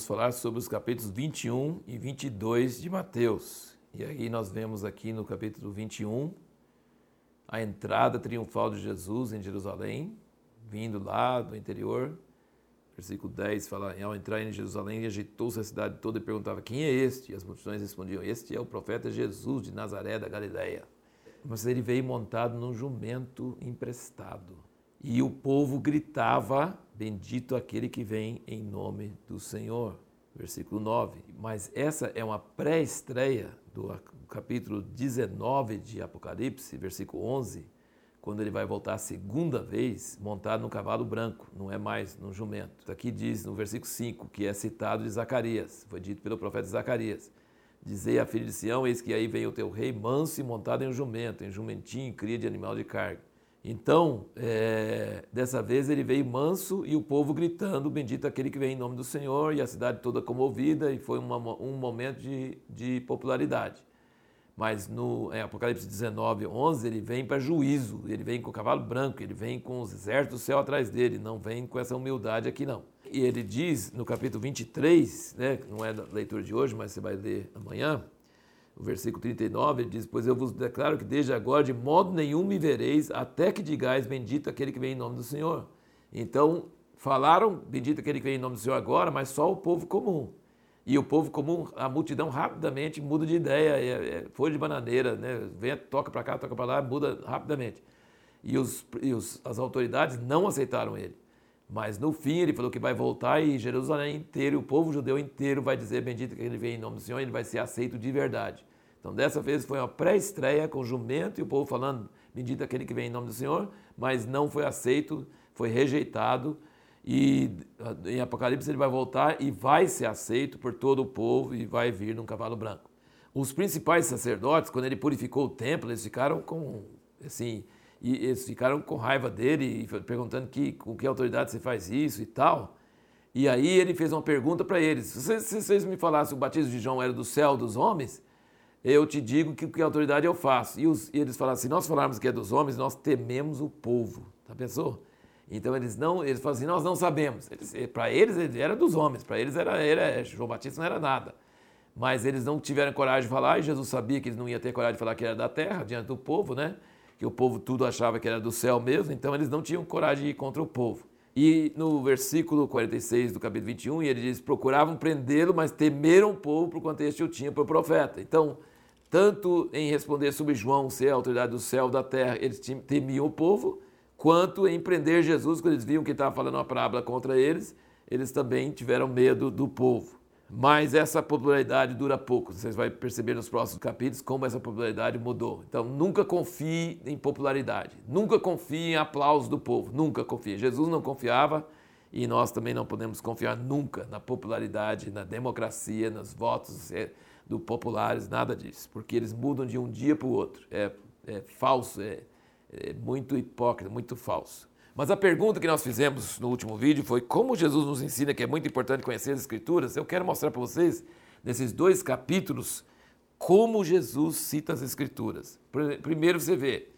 vamos falar sobre os capítulos 21 e 22 de Mateus. E aí nós vemos aqui no capítulo 21 a entrada triunfal de Jesus em Jerusalém, vindo lá do interior. Versículo 10 fala: Ao entrar em Jerusalém, agitou-se a cidade toda e perguntava: Quem é este? E as multidões respondiam: Este é o profeta Jesus de Nazaré da Galileia. Mas ele veio montado num jumento emprestado. E o povo gritava: Bendito aquele que vem em nome do Senhor. Versículo 9. Mas essa é uma pré-estreia do capítulo 19 de Apocalipse, versículo 11, quando ele vai voltar a segunda vez montado no cavalo branco, não é mais no jumento. Aqui diz no versículo 5, que é citado de Zacarias, foi dito pelo profeta Zacarias. Dizei à filha de Sião, eis que aí vem o teu rei manso e montado em um jumento, em jumentinho, cria de animal de carga. Então, é, dessa vez ele veio manso e o povo gritando: Bendito aquele que vem em nome do Senhor, e a cidade toda comovida, e foi uma, um momento de, de popularidade. Mas no em Apocalipse 19, 11, ele vem para juízo, ele vem com o cavalo branco, ele vem com os exércitos do céu atrás dele, não vem com essa humildade aqui não. E ele diz no capítulo 23, né, não é da leitura de hoje, mas você vai ler amanhã, o versículo 39, ele diz: Pois eu vos declaro que desde agora de modo nenhum me vereis, até que digais: Bendito aquele que vem em nome do Senhor. Então, falaram: Bendito aquele que vem em nome do Senhor agora, mas só o povo comum. E o povo comum, a multidão rapidamente muda de ideia, é, é de bananeira, né? Vem, toca para cá, toca para lá, muda rapidamente. E, os, e os, as autoridades não aceitaram ele. Mas no fim ele falou que vai voltar e Jerusalém inteiro, o povo judeu inteiro vai dizer bendito que ele vem em nome do Senhor, ele vai ser aceito de verdade. Então dessa vez foi uma pré-estreia com jumento e o povo falando bendito aquele que vem em nome do Senhor, mas não foi aceito, foi rejeitado e em Apocalipse ele vai voltar e vai ser aceito por todo o povo e vai vir num cavalo branco. Os principais sacerdotes, quando ele purificou o templo, eles ficaram com assim, e eles ficaram com raiva dele, perguntando que, com que autoridade você faz isso e tal. E aí ele fez uma pergunta para eles: se, se vocês me falassem que o batismo de João era do céu dos homens, eu te digo que que autoridade eu faço. E, os, e eles falaram: se nós falarmos que é dos homens, nós tememos o povo. Tá pensou? Então eles não, eles falam assim: nós não sabemos. Para eles era dos homens, para eles era, era João Batista não era nada. Mas eles não tiveram coragem de falar, e Jesus sabia que eles não iam ter coragem de falar que era da terra diante do povo, né? Que o povo tudo achava que era do céu mesmo, então eles não tinham coragem de ir contra o povo. E no versículo 46 do capítulo 21, ele diz: procuravam prendê-lo, mas temeram o povo por quanto este o tinha por profeta. Então, tanto em responder sobre João ser a autoridade do céu da terra, eles temiam o povo, quanto em prender Jesus, quando eles viam que estava falando uma parábola contra eles, eles também tiveram medo do povo. Mas essa popularidade dura pouco. Vocês vão perceber nos próximos capítulos como essa popularidade mudou. Então, nunca confie em popularidade. Nunca confie em aplauso do povo. Nunca confie. Jesus não confiava e nós também não podemos confiar nunca na popularidade, na democracia, nos votos é, do populares, nada disso. Porque eles mudam de um dia para o outro. É, é falso, é, é muito hipócrita, muito falso. Mas a pergunta que nós fizemos no último vídeo foi como Jesus nos ensina que é muito importante conhecer as Escrituras. Eu quero mostrar para vocês, nesses dois capítulos, como Jesus cita as Escrituras. Primeiro você vê,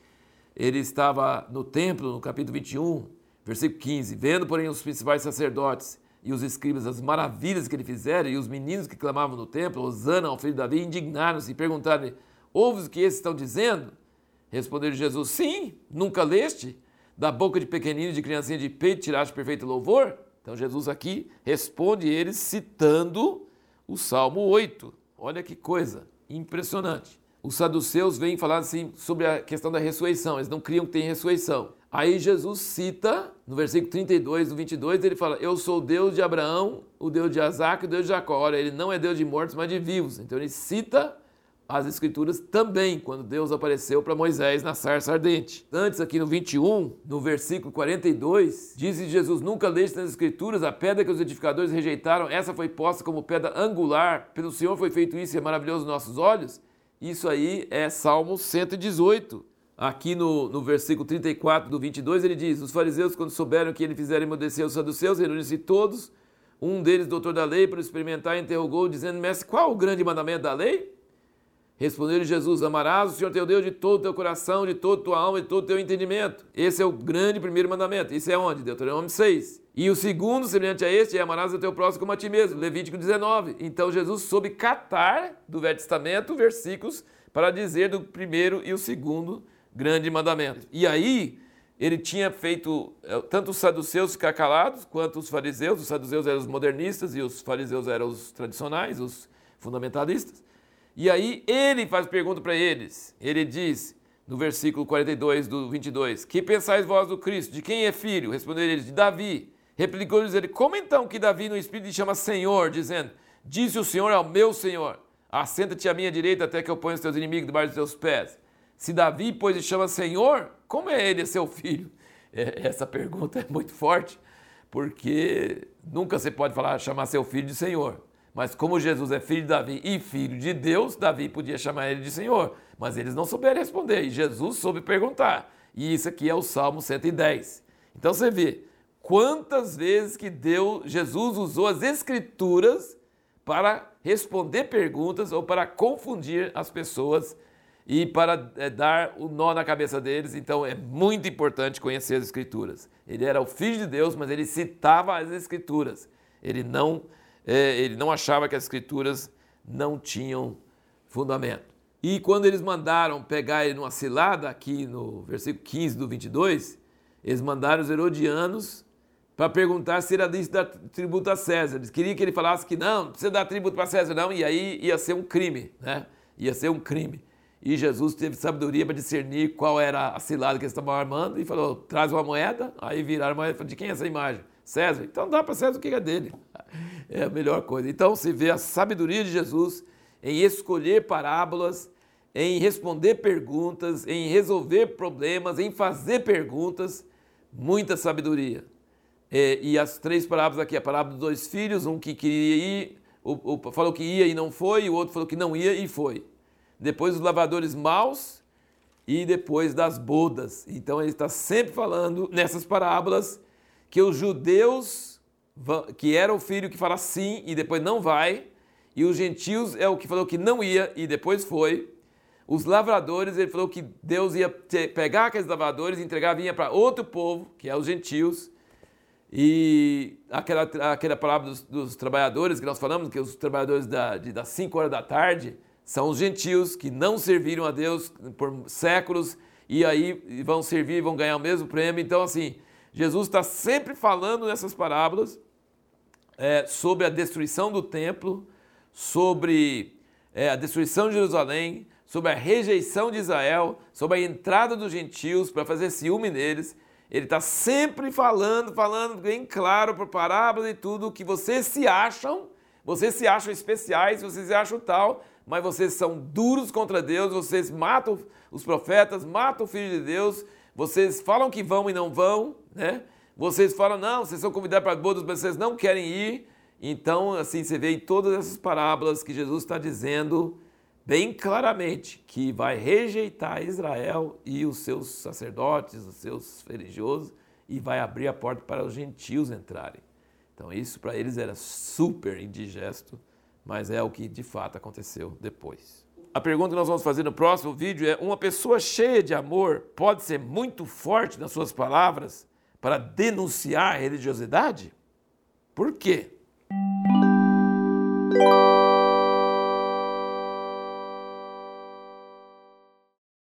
ele estava no templo, no capítulo 21, versículo 15, vendo, porém, os principais sacerdotes e os escribas as maravilhas que ele fizera, e os meninos que clamavam no templo, Osana ao filho de Davi, indignaram-se e perguntaram-lhe, ouves o que esses estão dizendo? Respondeu Jesus, sim, nunca leste? Da boca de pequenino, de criancinha de peito, tiraste perfeito louvor? Então Jesus aqui responde eles citando o Salmo 8. Olha que coisa impressionante. Os saduceus vêm falar assim sobre a questão da ressurreição, eles não criam que tem ressurreição. Aí Jesus cita, no versículo 32 do 22, ele fala: Eu sou o Deus de Abraão, o Deus de Isaac e o Deus de Jacó. Olha, ele não é Deus de mortos, mas de vivos. Então ele cita as Escrituras também, quando Deus apareceu para Moisés na sarça ardente. Antes, aqui no 21, no versículo 42, diz Jesus: Nunca leste nas Escrituras a pedra que os edificadores rejeitaram, essa foi posta como pedra angular, pelo Senhor foi feito isso e é maravilhoso nos nossos olhos. Isso aí é Salmo 118. Aqui no, no versículo 34 do 22, ele diz: Os fariseus, quando souberam que ele fizera emudecer os saduceus, reuniram-se todos. Um deles, doutor da lei, para experimentar, interrogou, dizendo: Mestre, qual o grande mandamento da lei? Respondeu Jesus: Amarás o Senhor teu Deus de todo o teu coração, de toda tua alma, de todo o teu entendimento. Esse é o grande primeiro mandamento. Isso é onde? Deuteronômio 6. E o segundo, semelhante a este, é amarás o teu próximo como a ti mesmo. Levítico 19. Então Jesus soube catar do Velho Testamento versículos para dizer do primeiro e o segundo grande mandamento. E aí ele tinha feito, eh, tanto os saduceus ficar calados, quanto os fariseus. Os saduceus eram os modernistas e os fariseus eram os tradicionais, os fundamentalistas. E aí ele faz pergunta para eles. Ele diz, no versículo 42 do 22, Que pensais vós do Cristo? De quem é filho? Responderam eles, de Davi. Replicou-lhes ele: Como então que Davi no Espírito lhe chama Senhor, dizendo: Disse o Senhor ao meu Senhor: Assenta-te à minha direita até que eu ponha os teus inimigos debaixo dos teus pés. Se Davi, pois, lhe chama Senhor, como é ele seu filho? É, essa pergunta é muito forte, porque nunca você pode falar chamar seu filho de Senhor. Mas como Jesus é filho de Davi e filho de Deus, Davi podia chamar ele de Senhor. Mas eles não souberam responder e Jesus soube perguntar. E isso aqui é o Salmo 110. Então você vê, quantas vezes que Deus, Jesus usou as escrituras para responder perguntas ou para confundir as pessoas e para é, dar o nó na cabeça deles. Então é muito importante conhecer as escrituras. Ele era o filho de Deus, mas ele citava as escrituras. Ele não, é, ele não achava que as escrituras não tinham fundamento. E quando eles mandaram pegar ele numa cilada, aqui no versículo 15 do 22, eles mandaram os herodianos para perguntar se era lícito dar tributo a César. Eles queriam que ele falasse que não, não precisa dar tributo para César, não, e aí ia ser um crime, né? Ia ser um crime. E Jesus teve sabedoria para discernir qual era a cilada que eles estavam armando e falou: traz uma moeda. Aí viraram a moeda e falaram: de quem é essa imagem? César. Então dá para César o que é dele. É a melhor coisa. Então se vê a sabedoria de Jesus em escolher parábolas, em responder perguntas, em resolver problemas, em fazer perguntas. Muita sabedoria. É, e as três parábolas aqui, a parábola dos dois filhos, um que queria ir, o, o, falou que ia e não foi, o outro falou que não ia e foi. Depois os lavadores maus e depois das bodas. Então ele está sempre falando nessas parábolas que os judeus, que era o filho que fala sim e depois não vai, e os gentios é o que falou que não ia e depois foi. Os lavradores, ele falou que Deus ia pegar aqueles lavradores e entregar vinha para outro povo, que é os gentios. E aquela, aquela palavra dos, dos, trabalhadores que nós falamos, que os trabalhadores da, de, das 5 horas da tarde são os gentios que não serviram a Deus por séculos e aí vão servir e vão ganhar o mesmo prêmio. Então, assim, Jesus está sempre falando nessas parábolas é, sobre a destruição do templo, sobre é, a destruição de Jerusalém, sobre a rejeição de Israel, sobre a entrada dos gentios para fazer ciúme neles. Ele está sempre falando, falando bem claro por parábolas e tudo que vocês se acham, vocês se acham especiais, vocês se acham tal, mas vocês são duros contra Deus, vocês matam os profetas, matam o Filho de Deus, vocês falam que vão e não vão, né? Vocês falam, não, vocês são convidados para bodas, mas vocês não querem ir. Então, assim, você vê em todas essas parábolas que Jesus está dizendo bem claramente que vai rejeitar Israel e os seus sacerdotes, os seus religiosos, e vai abrir a porta para os gentios entrarem. Então isso para eles era super indigesto, mas é o que de fato aconteceu depois. A pergunta que nós vamos fazer no próximo vídeo é: uma pessoa cheia de amor pode ser muito forte nas suas palavras para denunciar a religiosidade? Por quê?